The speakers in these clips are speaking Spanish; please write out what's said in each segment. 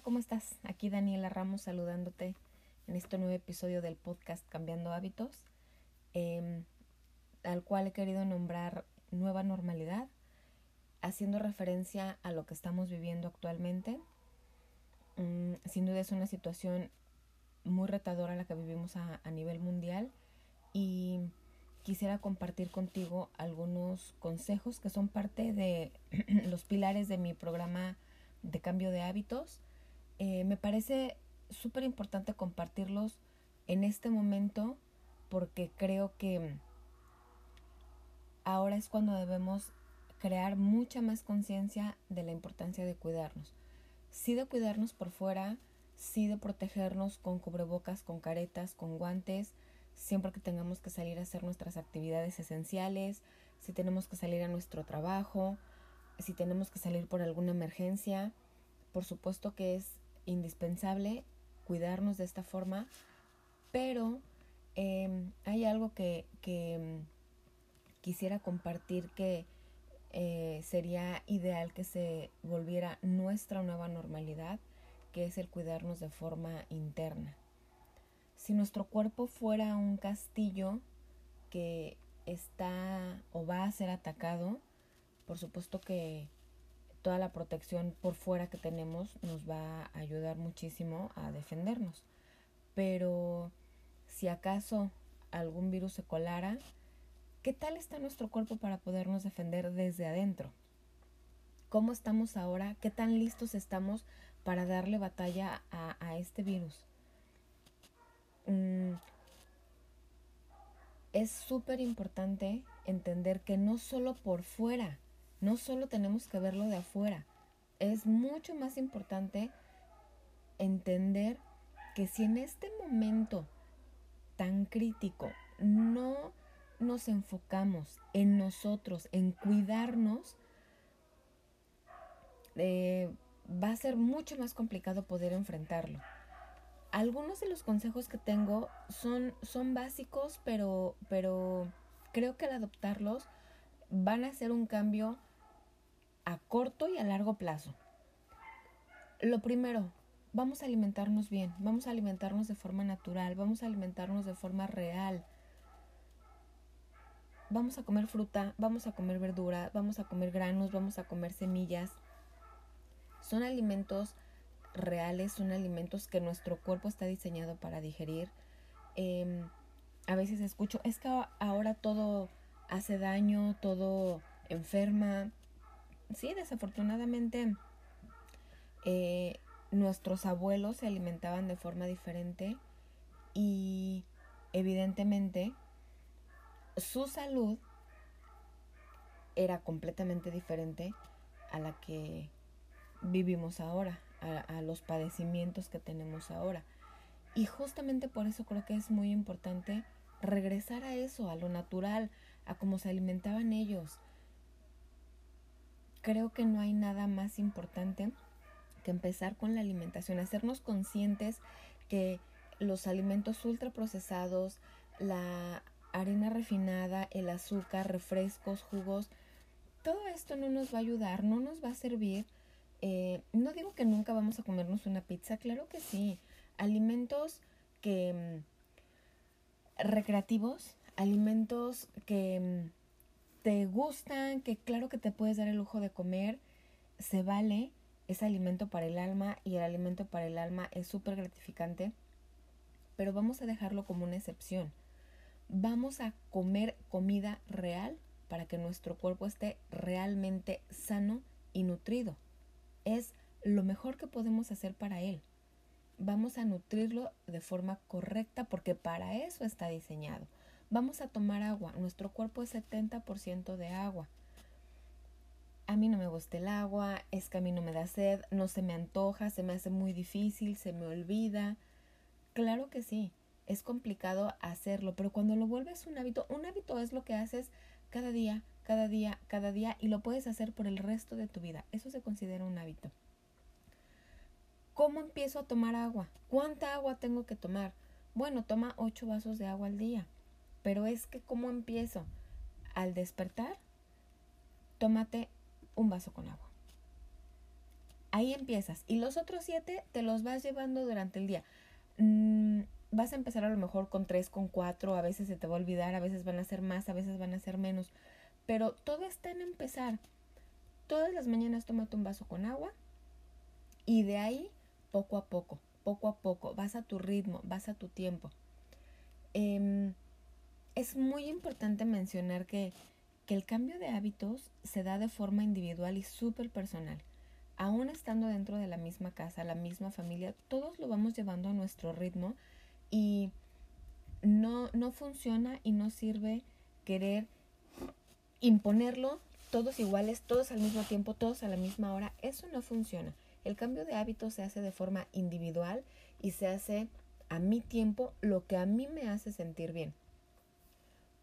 ¿cómo estás? Aquí Daniela Ramos saludándote en este nuevo episodio del podcast Cambiando Hábitos, em, al cual he querido nombrar Nueva Normalidad, haciendo referencia a lo que estamos viviendo actualmente. Mm, sin duda es una situación muy retadora la que vivimos a, a nivel mundial y quisiera compartir contigo algunos consejos que son parte de los pilares de mi programa de cambio de hábitos. Eh, me parece súper importante compartirlos en este momento porque creo que ahora es cuando debemos crear mucha más conciencia de la importancia de cuidarnos. Sí de cuidarnos por fuera, sí de protegernos con cubrebocas, con caretas, con guantes, siempre que tengamos que salir a hacer nuestras actividades esenciales, si tenemos que salir a nuestro trabajo, si tenemos que salir por alguna emergencia. Por supuesto que es indispensable cuidarnos de esta forma, pero em, hay algo que, em, quisiera compartir que eh, sería ideal que se volviera nuestra nueva normalidad, que es el cuidarnos de forma interna. Si nuestro cuerpo fuera un castillo que está o va a ser atacado, por supuesto que toda la protección por fuera que tenemos nos va a ayudar muchísimo a defendernos. Pero si acaso algún virus se colara, ¿qué tal está nuestro cuerpo para podernos defender desde adentro? ¿Cómo estamos ahora? ¿Qué tan listos estamos para darle batalla a, este virus? Mm, es súper importante entender que no solo por fuera, no solo tenemos que verlo de afuera, es mucho más importante entender que si en este momento tan crítico no nos enfocamos en nosotros, en cuidarnos, eh, va a ser mucho más complicado poder enfrentarlo. Algunos de los consejos que tengo son, son básicos, pero, pero creo que al adoptarlos van a hacer un cambio a corto y a largo plazo. Lo primero, vamos a alimentarnos bien, vamos a alimentarnos de forma natural, vamos a alimentarnos de forma real. Vamos a comer fruta, vamos a comer verdura, vamos a comer granos, vamos a comer semillas. Son alimentos reales, son alimentos que nuestro cuerpo está diseñado para digerir. Em, a veces escucho, es que ahora todo hace daño, todo enferma. Sí, desafortunadamente eh, nuestros abuelos se alimentaban de forma diferente y evidentemente su salud era completamente diferente a la que vivimos ahora a, los padecimientos que tenemos ahora. Y justamente por eso creo que es muy importante regresar a eso, a lo natural, a cómo se alimentaban ellos. Creo que no hay nada más importante que empezar con la alimentación, hacernos conscientes que los alimentos ultraprocesados, la harina refinada, el azúcar, refrescos, jugos, todo esto no nos va a ayudar, no nos va a servir eh, no digo que nunca vamos a comernos una pizza, claro que sí. Alimentos que mm, recreativos, alimentos que mm, te gustan, que claro que te puedes dar el lujo de comer, se vale, es alimento para el alma y el alimento para el alma es súper gratificante, pero vamos a dejarlo como una excepción. Vamos a comer comida real para que nuestro cuerpo esté realmente sano y nutrido es lo mejor que podemos hacer para él. Vamos a nutrirlo de forma correcta porque para eso está diseñado. Vamos a tomar agua. Nuestro cuerpo es 70% de agua. A mí no me gusta el agua, es que a mí no me da sed, no se me antoja, se me hace muy difícil, se me olvida. Claro que sí, es complicado hacerlo, pero cuando lo vuelves un hábito, un hábito es lo que haces cada día, cada día, cada día y lo puedes hacer por el resto de tu vida. Eso se considera un hábito. ¿Cómo empiezo a tomar agua? ¿Cuánta agua tengo que tomar? Bueno, toma ocho vasos de agua al día. Pero es que ¿cómo empiezo? Al despertar, tómate un vaso con agua. Ahí empiezas. Y los otros siete te los vas llevando durante el día. Mm, vas a empezar a lo mejor con tres, con cuatro, a veces se te va a olvidar, a veces van a ser más, a veces van a ser menos. Pero todo está en empezar. Todas las mañanas tómate un vaso con agua y de ahí poco a poco, poco a poco, vas a tu ritmo, vas a tu tiempo. Em, es muy importante mencionar que, que el cambio de hábitos se da de forma individual y súper personal. Aún estando dentro de la misma casa, la misma familia, todos lo vamos llevando a nuestro ritmo y no, no funciona y no sirve querer imponerlo todos iguales, todos al mismo tiempo, todos a la misma hora. Eso no funciona. El cambio de hábitos se hace de forma individual y se hace a mi tiempo lo que a mí me hace sentir bien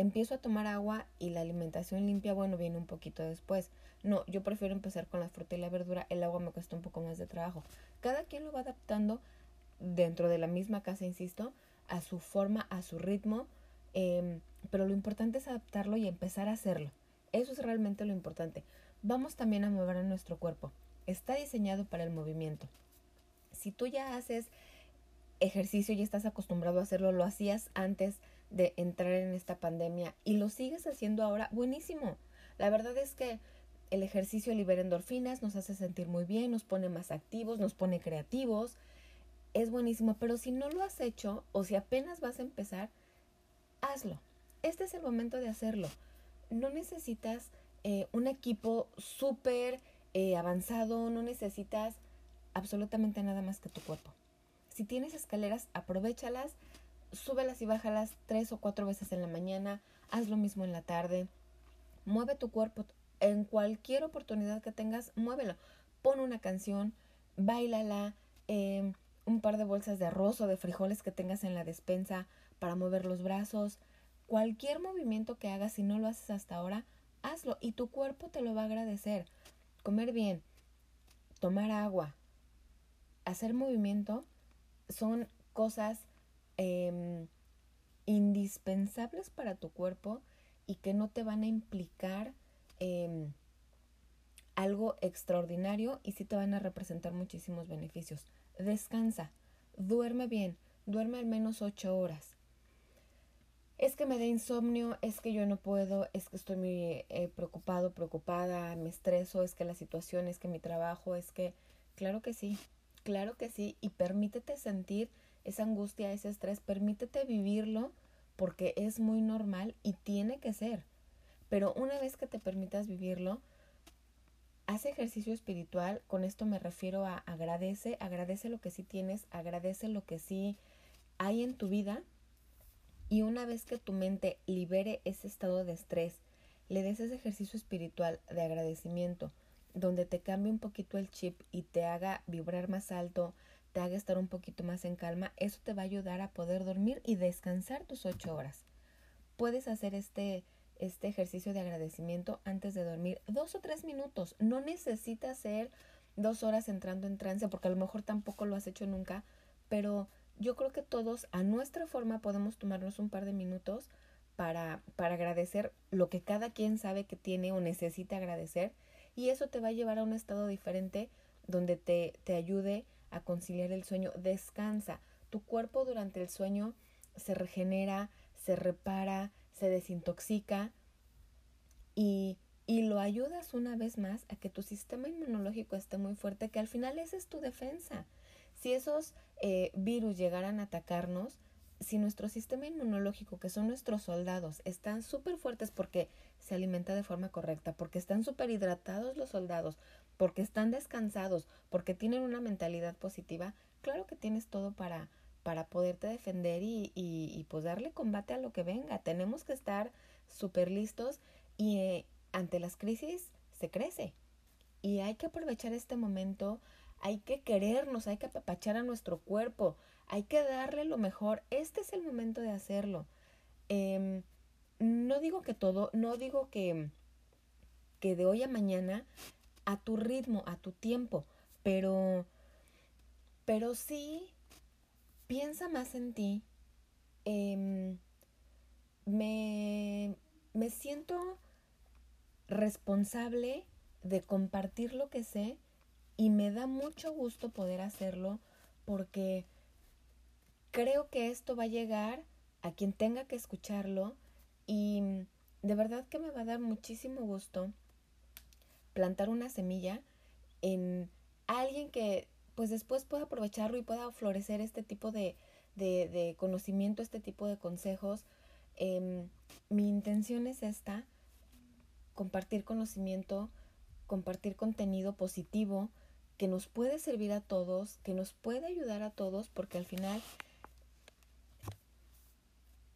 empiezo a tomar agua y la alimentación limpia, bueno, viene un poquito después. No, yo prefiero empezar con la fruta y la verdura, el agua me cuesta un poco más de trabajo. Cada quien lo va adaptando dentro de la misma casa, insisto, a su forma, a su ritmo, em, pero lo importante es adaptarlo y empezar a hacerlo. Eso es realmente lo importante. Vamos también a mover a nuestro cuerpo. Está diseñado para el movimiento. Si tú ya haces ejercicio y estás acostumbrado a hacerlo, lo hacías antes de entrar en esta pandemia y lo sigues haciendo ahora, buenísimo. La verdad es que el ejercicio libera endorfinas, nos hace sentir muy bien, nos pone más activos, nos pone creativos. Es buenísimo, pero si no lo has hecho o si apenas vas a empezar, hazlo. Este es el momento de hacerlo. No necesitas eh, un equipo súper eh, avanzado, no necesitas absolutamente nada más que tu cuerpo. Si tienes escaleras, aprovechalas súbelas y bájalas tres o cuatro veces en la mañana, haz lo mismo en la tarde, mueve tu cuerpo en cualquier oportunidad que tengas, muévelo, pon una canción, bailala, em, un par de bolsas de arroz o de frijoles que tengas en la despensa para mover los brazos, cualquier movimiento que hagas si no lo haces hasta ahora, hazlo y tu cuerpo te lo va a agradecer. Comer bien, tomar agua, hacer movimiento son cosas Em, indispensables para tu cuerpo y que no te van a implicar em, algo extraordinario y sí te van a representar muchísimos beneficios. Descansa, duerme bien, duerme al menos ocho horas. Es que me da insomnio, es que yo no puedo, es que estoy muy eh, preocupado, preocupada, me estreso, es que la situación, es que mi trabajo, es que, claro que sí, claro que sí, y permítete sentir esa angustia, ese estrés, permítete vivirlo porque es muy normal y tiene que ser. Pero una vez que te permitas vivirlo, haz ejercicio espiritual, con esto me refiero a agradece, agradece lo que sí tienes, agradece lo que sí hay en tu vida y una vez que tu mente libere ese estado de estrés, le des ese ejercicio espiritual de agradecimiento, donde te cambie un poquito el chip y te haga vibrar más alto, te haga estar un poquito más en calma, eso te va a ayudar a poder dormir y descansar tus ocho horas. Puedes hacer este, este ejercicio de agradecimiento antes de dormir dos o tres minutos. No necesitas ser dos horas entrando en trance porque a lo mejor tampoco lo has hecho nunca, pero yo creo que todos a nuestra forma podemos tomarnos un par de minutos para, para agradecer lo que cada quien sabe que tiene o necesita agradecer y eso te va a llevar a un estado diferente donde te, te ayude a conciliar el sueño. Descansa. Tu cuerpo durante el sueño se regenera, se repara, se desintoxica y, y lo ayudas una vez más a que tu sistema inmunológico esté muy fuerte, que al final esa es tu defensa. Si esos eh, virus llegaran a atacarnos, si nuestro sistema inmunológico, que son nuestros soldados, están súper fuertes porque se alimenta de forma correcta, porque están súper hidratados los soldados, porque están descansados, porque tienen una mentalidad positiva, claro que tienes todo para, para poderte defender y, y, pues darle combate a lo que venga. Tenemos que estar súper listos y eh, ante las crisis se crece. Y hay que aprovechar este momento, hay que querernos, hay que apapachar a nuestro cuerpo, hay que darle lo mejor. Este es el momento de hacerlo. Em, no digo que todo, no digo que, que de hoy a mañana a tu ritmo, a tu tiempo, pero, pero sí piensa más en ti. Em, me, me siento responsable de compartir lo que sé y me da mucho gusto poder hacerlo porque creo que esto va a llegar a quien tenga que escucharlo y de verdad que me va a dar muchísimo gusto plantar una semilla en alguien que pues después pueda aprovecharlo y pueda florecer este tipo de, de, conocimiento, este tipo de consejos. Em, mi intención es esta, compartir conocimiento, compartir contenido positivo que nos puede servir a todos, que nos puede ayudar a todos, porque al final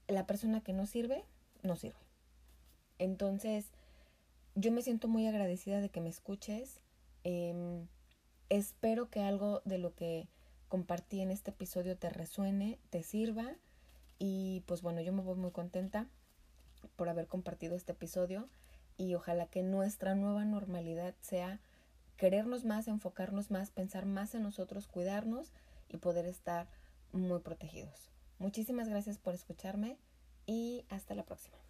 la persona que no sirve, no sirve. Entonces, yo me siento muy agradecida de que me escuches. Em, espero que algo de lo que compartí en este episodio te resuene, te sirva. Y pues bueno, yo me voy muy contenta por haber compartido este episodio y ojalá que nuestra nueva normalidad sea querernos más, enfocarnos más, pensar más en nosotros, cuidarnos y poder estar muy protegidos. Muchísimas gracias por escucharme y hasta la próxima.